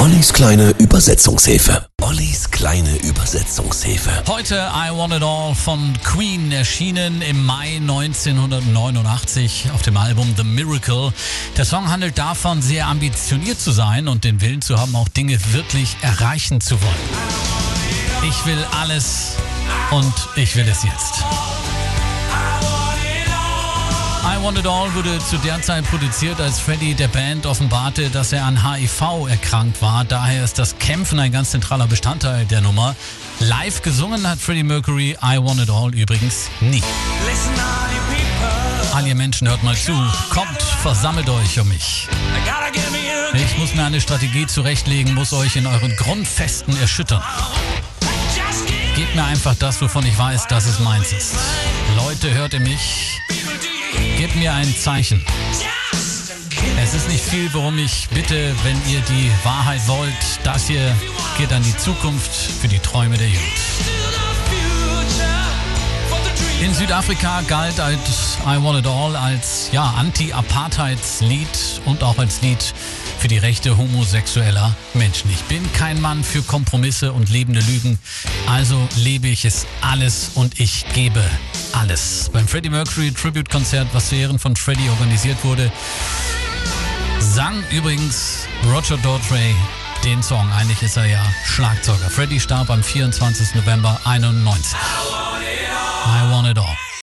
Ollis kleine Übersetzungshilfe. Ollis kleine Übersetzungshilfe. Heute I Want It All von Queen erschienen im Mai 1989 auf dem Album The Miracle. Der Song handelt davon, sehr ambitioniert zu sein und den Willen zu haben, auch Dinge wirklich erreichen zu wollen. Ich will alles und ich will es jetzt. I Want It All wurde zu der Zeit produziert, als Freddie der Band offenbarte, dass er an HIV erkrankt war. Daher ist das Kämpfen ein ganz zentraler Bestandteil der Nummer. Live gesungen hat Freddie Mercury I Want It All übrigens nie. All ihr Menschen, hört mal zu. Kommt, versammelt euch um mich. Ich muss mir eine Strategie zurechtlegen, muss euch in euren Grundfesten erschüttern. Gebt mir einfach das, wovon ich weiß, dass es meins ist. Leute, hört ihr mich? Gebt mir ein Zeichen. Es ist nicht viel, worum ich bitte, wenn ihr die Wahrheit wollt. Das hier geht an die Zukunft für die Träume der Jugend. Südafrika galt als I Want It All als ja, Anti-Apartheids-Lied und auch als Lied für die Rechte homosexueller Menschen. Ich bin kein Mann für Kompromisse und lebende Lügen, also lebe ich es alles und ich gebe alles. Beim Freddie Mercury Tribute-Konzert, was zu Ehren von Freddie organisiert wurde, sang übrigens Roger Daltrey den Song. Eigentlich ist er ja Schlagzeuger. Freddie starb am 24. November 91.